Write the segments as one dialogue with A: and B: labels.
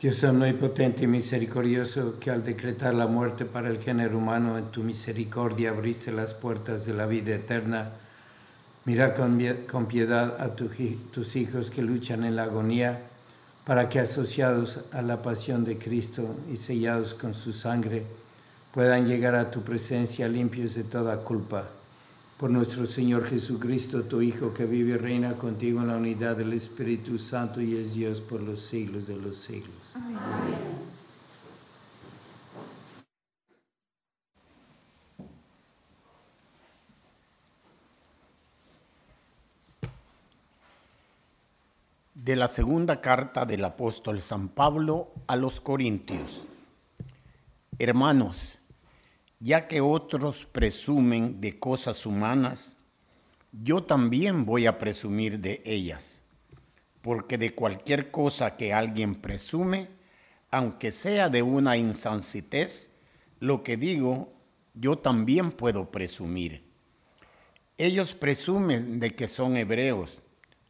A: Dios omnipotente y misericordioso, que al decretar la muerte para el género humano en tu misericordia abriste las puertas de la vida eterna, mira con, piedad a tus hijos que luchan en la agonía, para que asociados a la pasión de Cristo y sellados con su sangre, puedan llegar a tu presencia limpios de toda culpa por nuestro Señor Jesucristo, tu Hijo, que vive y reina contigo en la unidad del Espíritu Santo y es Dios por los siglos de los siglos.
B: De la segunda carta del apóstol San Pablo a los Corintios. Hermanos, ya que otros presumen de cosas humanas, yo también voy a presumir de ellas, porque de cualquier cosa que alguien presume, aunque sea de una insancitez, lo que digo, yo también puedo presumir. Ellos presumen de que son hebreos,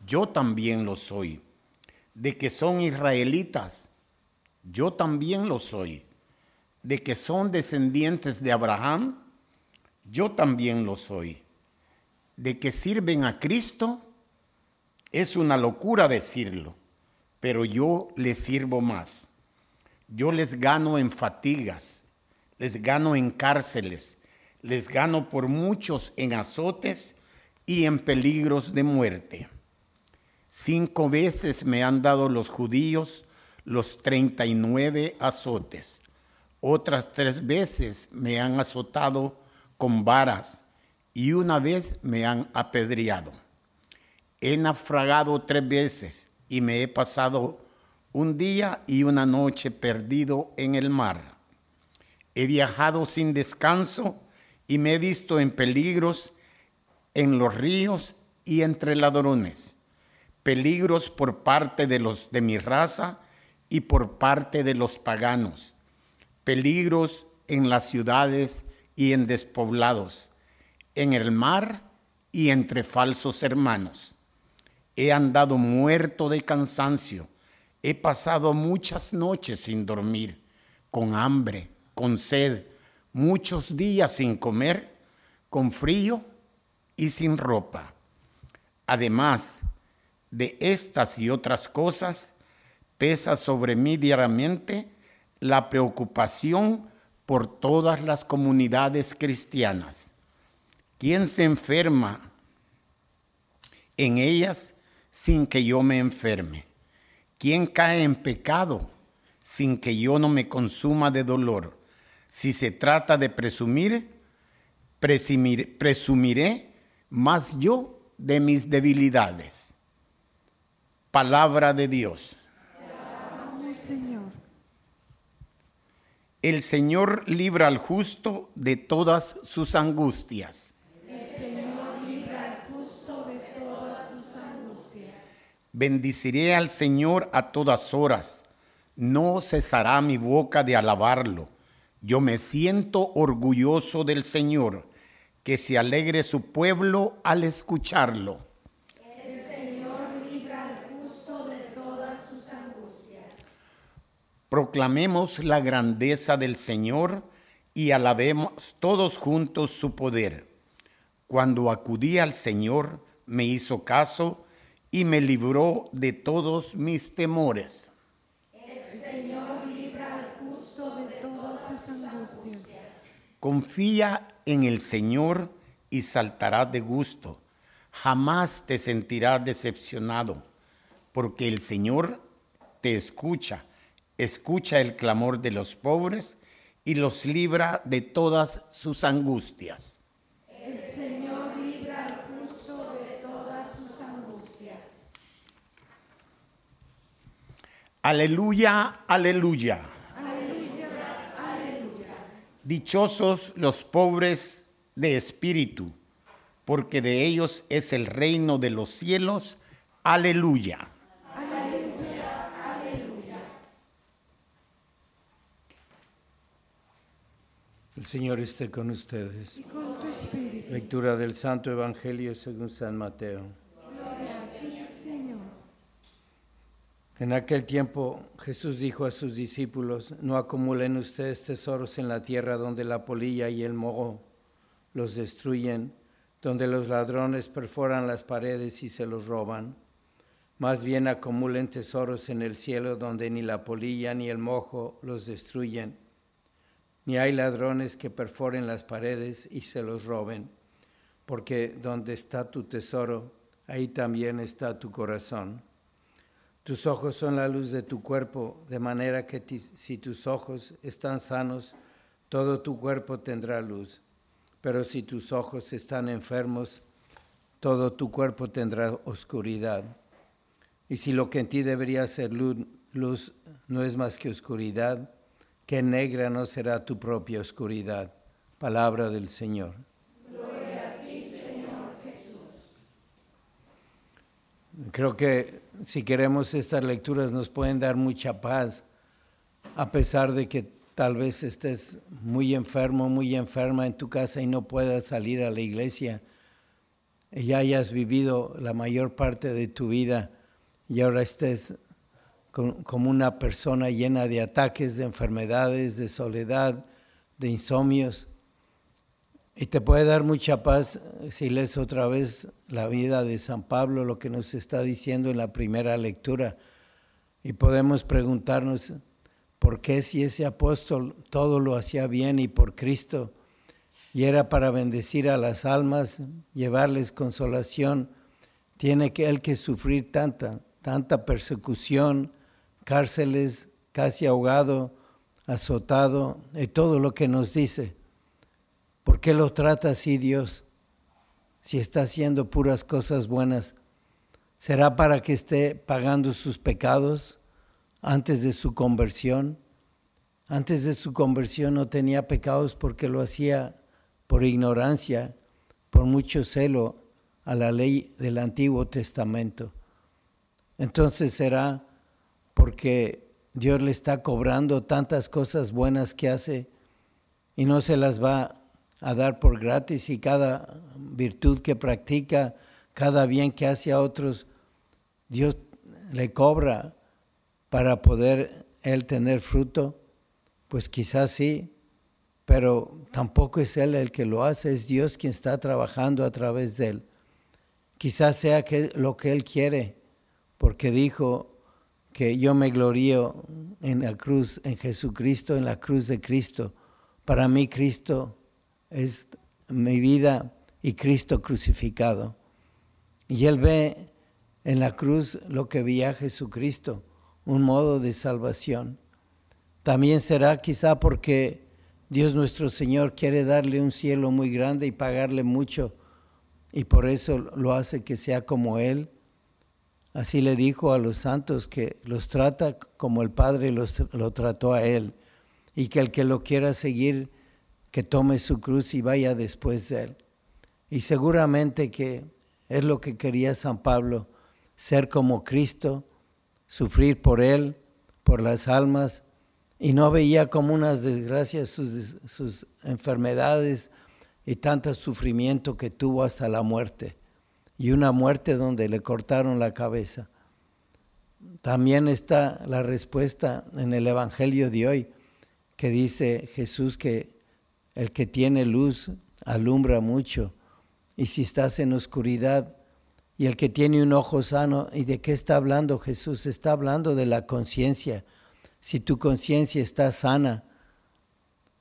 B: yo también lo soy. De que son israelitas, yo también lo soy de que son descendientes de Abraham, yo también lo soy. De que sirven a Cristo, es una locura decirlo, pero yo les sirvo más. Yo les gano en fatigas, les gano en cárceles, les gano por muchos en azotes y en peligros de muerte. Cinco veces me han dado los judíos los treinta y nueve azotes otras tres veces me han azotado con varas y una vez me han apedreado. He naufragado tres veces y me he pasado un día y una noche perdido en el mar. He viajado sin descanso y me he visto en peligros en los ríos y entre ladrones, peligros por parte de los de mi raza y por parte de los paganos, peligros en las ciudades y en despoblados, en el mar y entre falsos hermanos. He andado muerto de cansancio, he pasado muchas noches sin dormir, con hambre, con sed, muchos días sin comer, con frío y sin ropa. Además de estas y otras cosas, pesa sobre mí diariamente la preocupación por todas las comunidades cristianas. ¿Quién se enferma en ellas sin que yo me enferme? ¿Quién cae en pecado sin que yo no me consuma de dolor? Si se trata de presumir, presumiré más yo de mis debilidades. Palabra de Dios. El Señor libra al justo de todas sus angustias.
C: El Señor
B: Bendiciré al Señor a todas horas. No cesará mi boca de alabarlo yo me siento orgulloso del Señor, que se alegre su pueblo al escucharlo.
C: El Señor libra al justo de todas sus angustias.
B: Proclamemos la grandeza del Señor y alabemos todos juntos su poder. Cuando acudí al Señor, me hizo caso y me libró de todos mis temores. Confía en el Señor y saltarás de gusto. Jamás te sentirás decepcionado, porque el Señor te escucha, escucha el clamor de los pobres y los libra de todas sus angustias.
C: El Señor libra al justo de todas sus angustias.
B: Aleluya, aleluya. Dichosos los pobres de espíritu, porque de ellos es el reino de los cielos. Aleluya.
C: Aleluya, aleluya.
A: El Señor esté con ustedes.
C: Y con tu espíritu.
A: Lectura del Santo Evangelio según San Mateo.
C: Gloria a ti, Señor.
A: En aquel tiempo Jesús dijo a sus discípulos, no acumulen ustedes tesoros en la tierra donde la polilla y el moho los destruyen, donde los ladrones perforan las paredes y se los roban. Más bien acumulen tesoros en el cielo donde ni la polilla ni el mojo los destruyen, ni hay ladrones que perforen las paredes y se los roben, porque donde está tu tesoro, ahí también está tu corazón. Tus ojos son la luz de tu cuerpo, de manera que si tus ojos están sanos, todo tu cuerpo tendrá luz. Pero si tus ojos están enfermos, todo tu cuerpo tendrá oscuridad. Y si lo que en ti debería ser luz, luz no es más que oscuridad, que negra no será tu propia oscuridad. Palabra del Señor. Creo que si queremos estas lecturas nos pueden dar mucha paz, a pesar de que tal vez estés muy enfermo, muy enferma en tu casa y no puedas salir a la iglesia, ya hayas vivido la mayor parte de tu vida y ahora estés como una persona llena de ataques, de enfermedades, de soledad, de insomnios. Y te puede dar mucha paz si lees otra vez la vida de San Pablo, lo que nos está diciendo en la primera lectura. Y podemos preguntarnos, ¿por qué si ese apóstol todo lo hacía bien y por Cristo? Y era para bendecir a las almas, llevarles consolación, tiene que él que sufrir tanta, tanta persecución, cárceles, casi ahogado, azotado, y todo lo que nos dice. ¿Por qué lo trata así Dios? Si está haciendo puras cosas buenas. ¿Será para que esté pagando sus pecados antes de su conversión? Antes de su conversión no tenía pecados porque lo hacía por ignorancia, por mucho celo a la ley del Antiguo Testamento. Entonces será porque Dios le está cobrando tantas cosas buenas que hace y no se las va a dar por gratis y cada virtud que practica, cada bien que hace a otros, Dios le cobra para poder él tener fruto. Pues quizás sí, pero tampoco es Él el que lo hace, es Dios quien está trabajando a través de Él. Quizás sea que, lo que Él quiere, porque dijo que yo me glorío en la cruz, en Jesucristo, en la cruz de Cristo. Para mí Cristo es mi vida y Cristo crucificado. Y Él ve en la cruz lo que veía Jesucristo, un modo de salvación. También será quizá porque Dios nuestro Señor quiere darle un cielo muy grande y pagarle mucho y por eso lo hace que sea como Él. Así le dijo a los santos que los trata como el Padre los, lo trató a Él y que el que lo quiera seguir, que tome su cruz y vaya después de Él. Y seguramente que es lo que quería San Pablo, ser como Cristo, sufrir por Él, por las almas y no veía como unas desgracias sus, sus enfermedades y tanto sufrimiento que tuvo hasta la muerte, y una muerte donde le cortaron la cabeza. También está la respuesta en el Evangelio de hoy, que dice Jesús que el que tiene luz alumbra mucho, y si estás en oscuridad, y el que tiene un ojo sano, ¿y de qué está hablando Jesús? Está hablando de la conciencia si tu conciencia está sana,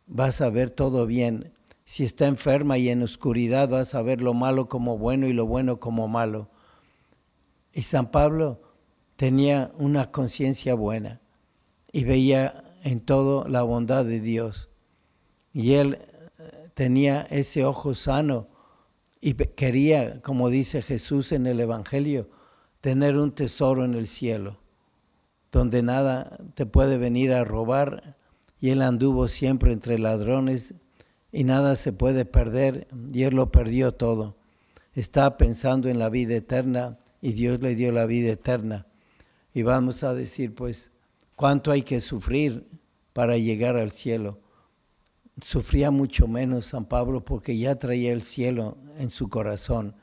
A: vas a ver todo bien. Si está enferma y en oscuridad, vas a ver lo malo como bueno y lo bueno como malo. Y San Pablo tenía una conciencia buena y veía en todo la bondad de Dios. Y él eh, tenía ese ojo sano y quería, como dice Jesús en el Evangelio, tener un tesoro en el cielo donde nada te puede venir a robar, y él anduvo siempre entre ladrones y nada se puede perder, y él lo perdió todo. Estaba pensando en la vida eterna y Dios le dio la vida eterna. Y vamos a decir, pues, ¿cuánto hay que sufrir para llegar al cielo? Sufría mucho menos San Pablo porque ya traía el cielo en su corazón.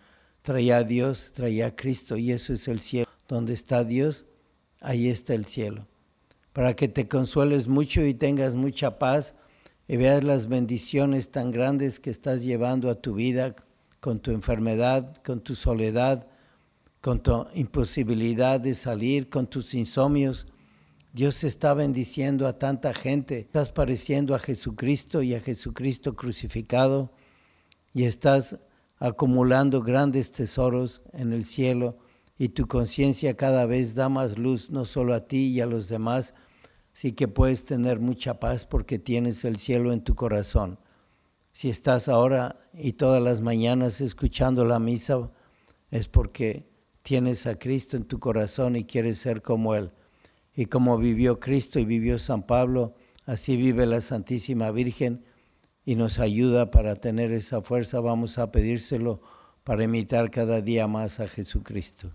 A: Traía a Dios, traía a Cristo y eso es el cielo. Donde está Dios, ahí está el cielo. Para que te consueles mucho y tengas mucha paz y veas las bendiciones tan grandes que estás llevando a tu vida con tu enfermedad, con tu soledad, con tu imposibilidad de salir, con tus insomnios. Dios está bendiciendo a tanta gente. Estás pareciendo a Jesucristo y a Jesucristo crucificado y estás acumulando grandes tesoros en el cielo y tu conciencia cada vez da más luz, no solo a ti y a los demás, sí que puedes tener mucha paz porque tienes el cielo en tu corazón. Si estás ahora y todas las mañanas escuchando la misa, es porque tienes a Cristo en tu corazón y quieres ser como Él. Y como vivió Cristo y vivió San Pablo, así vive la Santísima Virgen y nos ayuda para tener esa fuerza. Vamos a pedírselo para imitar cada día más a Jesucristo.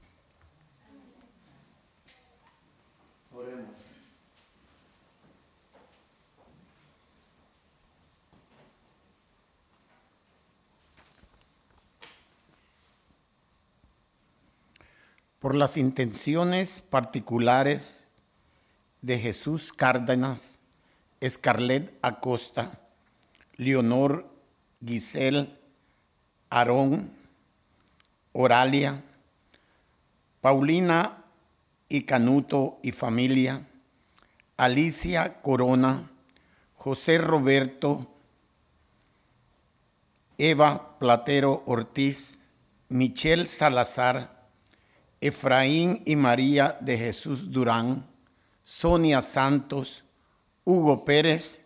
B: por las intenciones particulares de Jesús Cárdenas, Escarlet Acosta, Leonor Giselle Aarón, Oralia, Paulina y Canuto y familia, Alicia Corona, José Roberto, Eva Platero Ortiz, Michelle Salazar, Efraín y María de Jesús Durán, Sonia Santos, Hugo Pérez,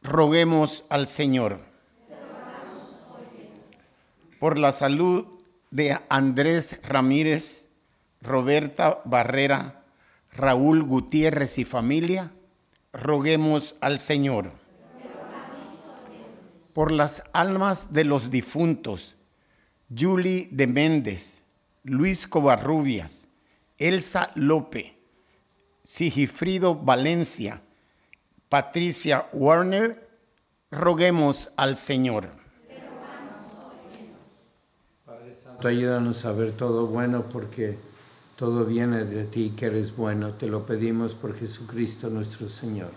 B: roguemos al Señor. Por la salud de Andrés Ramírez, Roberta Barrera, Raúl Gutiérrez y familia, roguemos al Señor. Por las almas de los difuntos, Julie de Méndez, Luis Covarrubias, Elsa Lope, Sigifrido Valencia, Patricia Warner, roguemos al Señor.
A: Padre Santo, ayúdanos a ver todo bueno porque todo viene de ti que eres bueno. Te lo pedimos por Jesucristo nuestro Señor.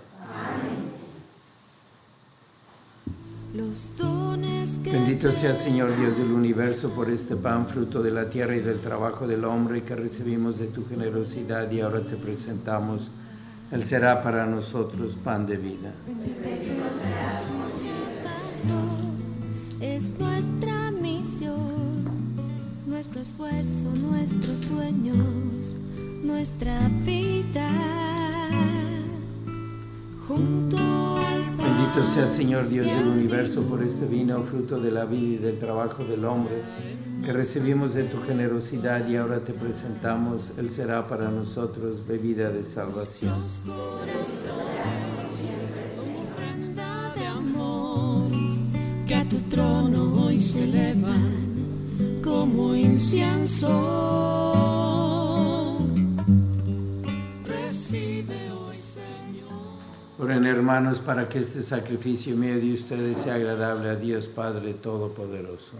D: Los dones
A: Bendito sea Señor Dios del universo por este pan, fruto de la tierra y del trabajo del hombre que recibimos de tu generosidad y ahora te presentamos. Él será para nosotros pan de vida.
D: es nuestra misión, nuestro esfuerzo, nuestros sueños, nuestra vida. Junto al
A: Bendito sea Señor Dios del universo por este vino, fruto de la vida y del trabajo del hombre que recibimos de tu generosidad y ahora te presentamos. Él será para nosotros bebida de salvación.
D: que a tu trono hoy se elevan como incienso.
A: Oren hermanos para que este sacrificio mío de ustedes sea agradable a Dios Padre Todopoderoso.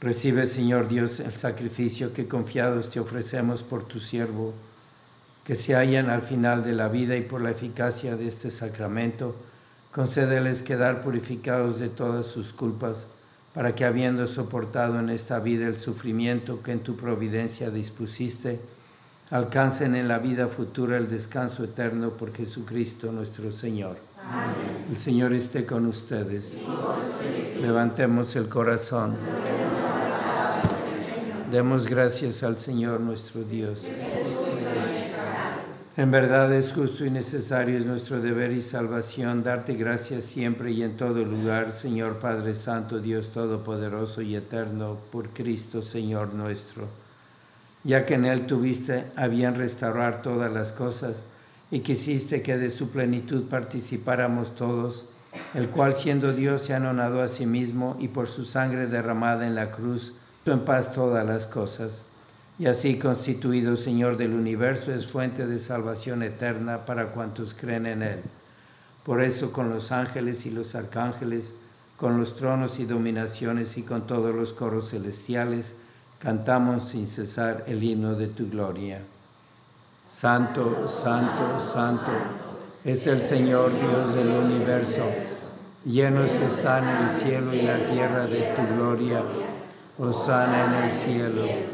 A: Recibe, Señor Dios, el sacrificio que confiados te ofrecemos por tu siervo, que se hallan al final de la vida y por la eficacia de este sacramento, concédeles quedar purificados de todas sus culpas, para que habiendo soportado en esta vida el sufrimiento que en tu providencia dispusiste, alcancen en la vida futura el descanso eterno por Jesucristo nuestro Señor. El Señor esté con ustedes. Levantemos el corazón. Demos gracias al Señor nuestro Dios. En verdad es justo y necesario, es nuestro deber y salvación darte gracias siempre y en todo lugar, Señor Padre Santo, Dios Todopoderoso y Eterno, por Cristo Señor nuestro, ya que en Él tuviste a bien restaurar todas las cosas y quisiste que de su plenitud participáramos todos, el cual siendo Dios se anonadó a sí mismo y por su sangre derramada en la cruz, en paz todas las cosas. Y así constituido Señor del universo es fuente de salvación eterna para cuantos creen en Él. Por eso con los ángeles y los arcángeles, con los tronos y dominaciones y con todos los coros celestiales, cantamos sin cesar el himno de tu gloria. Santo, santo, santo, es el Señor Dios del universo. Llenos están el cielo y la tierra de tu gloria. Osana en el cielo.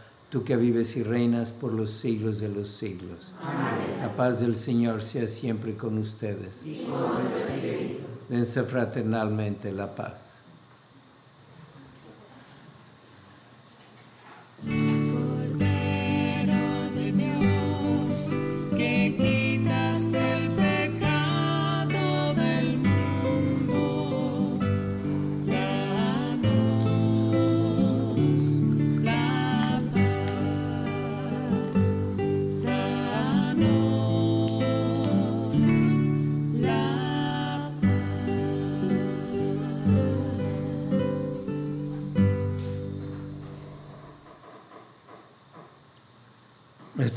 A: tú que vives y reinas por los siglos de los siglos. Amén. La paz del Señor sea siempre con ustedes. Y con Dense fraternalmente la paz.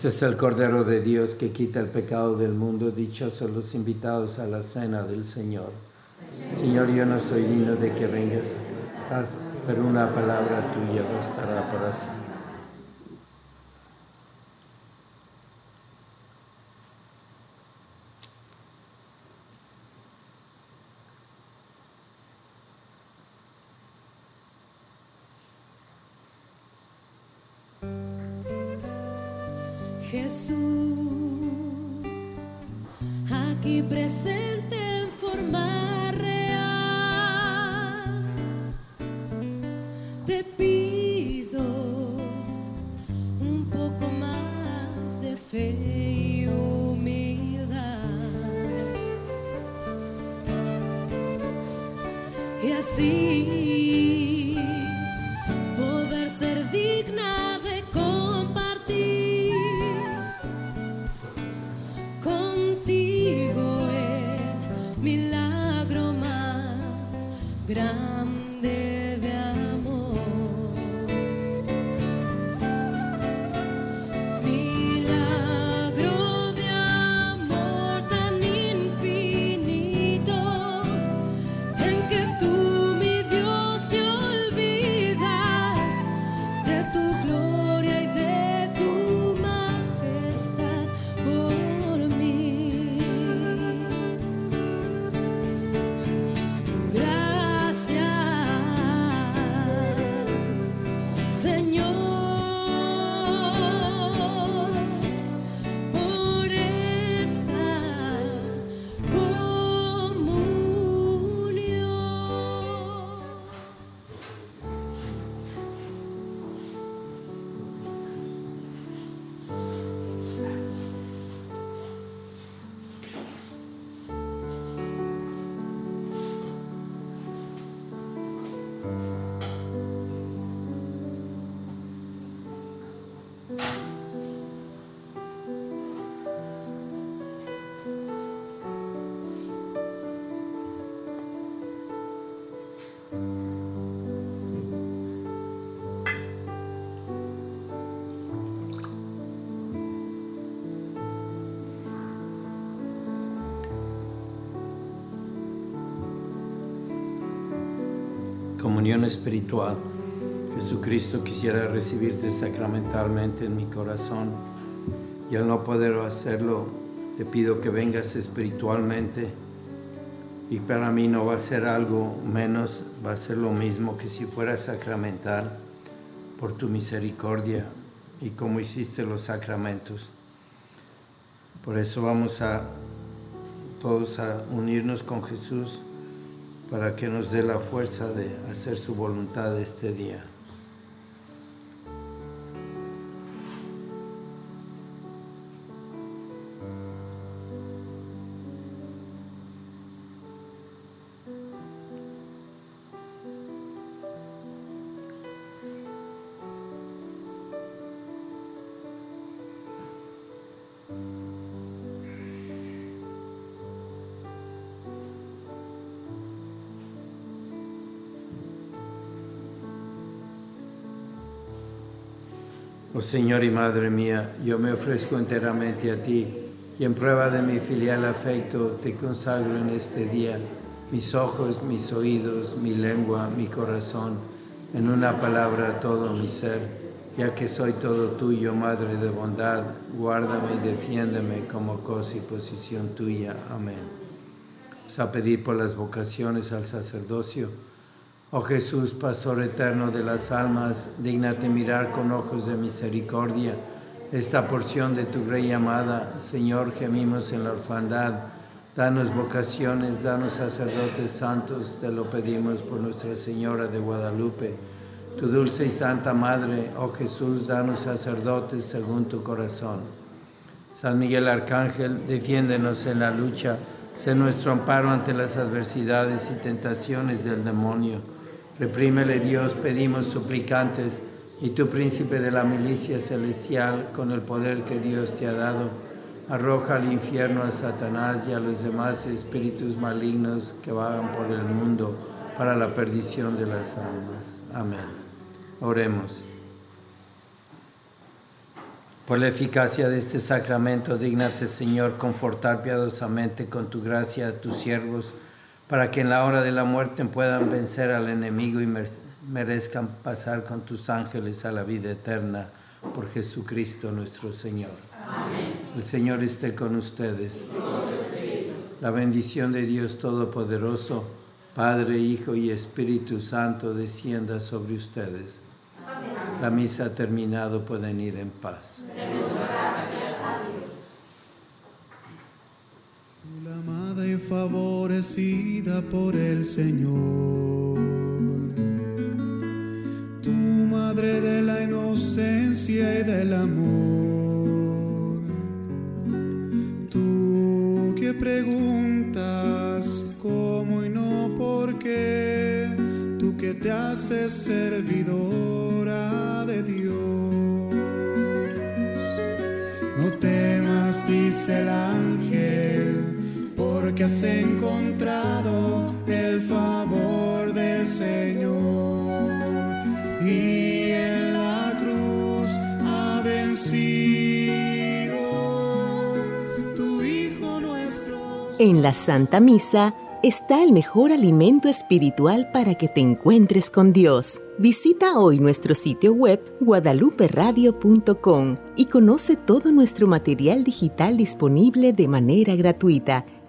A: Este es el Cordero de Dios que quita el pecado del mundo. Dichosos los invitados a la cena del Señor. Señor, yo no soy digno de que vengas, pero una palabra tuya bastará para siempre.
E: Jesús, aquí presente en forma real, te pido un poco más de fe y humildad. Y así
A: comunión espiritual. Jesucristo quisiera recibirte sacramentalmente en mi corazón y al no poder hacerlo, te pido que vengas espiritualmente y para mí no va a ser algo menos, va a ser lo mismo que si fuera sacramental por tu misericordia y como hiciste los sacramentos. Por eso vamos a todos a unirnos con Jesús para que nos dé la fuerza de hacer su voluntad este día. Oh Señor y Madre mía, yo me ofrezco enteramente a ti y en prueba de mi filial afecto te consagro en este día mis ojos, mis oídos, mi lengua, mi corazón, en una palabra todo mi ser, ya que soy todo tuyo, Madre de bondad, guárdame y defiéndeme como cosa y posición tuya. Amén. Vamos por las vocaciones al sacerdocio Oh Jesús, Pastor eterno de las almas, dignate mirar con ojos de misericordia esta porción de tu Rey amada. Señor, gemimos en la orfandad. Danos vocaciones, danos sacerdotes santos, te lo pedimos por Nuestra Señora de Guadalupe. Tu dulce y santa Madre, oh Jesús, danos sacerdotes según tu corazón. San Miguel Arcángel, defiéndenos en la lucha, sé nuestro amparo ante las adversidades y tentaciones del demonio Reprímele Dios, pedimos suplicantes, y tu príncipe de la milicia celestial, con el poder que Dios te ha dado, arroja al infierno a Satanás y a los demás espíritus malignos que vagan por el mundo para la perdición de las almas. Amén. Oremos. Por la eficacia de este sacramento, dígnate, Señor, confortar piadosamente con tu gracia a tus siervos para que en la hora de la muerte puedan vencer al enemigo y merezcan pasar con tus ángeles a la vida eterna por Jesucristo nuestro Señor. Amén. El Señor esté con ustedes. La bendición de Dios Todopoderoso, Padre, Hijo y Espíritu Santo, descienda sobre ustedes. Amén. La misa ha terminado, pueden ir en paz.
F: amada y favorecida por el Señor. Tu madre de la inocencia y del amor. Tú que preguntas cómo y no por qué. Tú que te haces servidora de Dios. No temas, dice el ángel porque has encontrado el favor del Señor y en la cruz ha vencido tu Hijo nuestro.
G: En la Santa Misa está el mejor alimento espiritual para que te encuentres con Dios. Visita hoy nuestro sitio web guadaluperadio.com y conoce todo nuestro material digital disponible de manera gratuita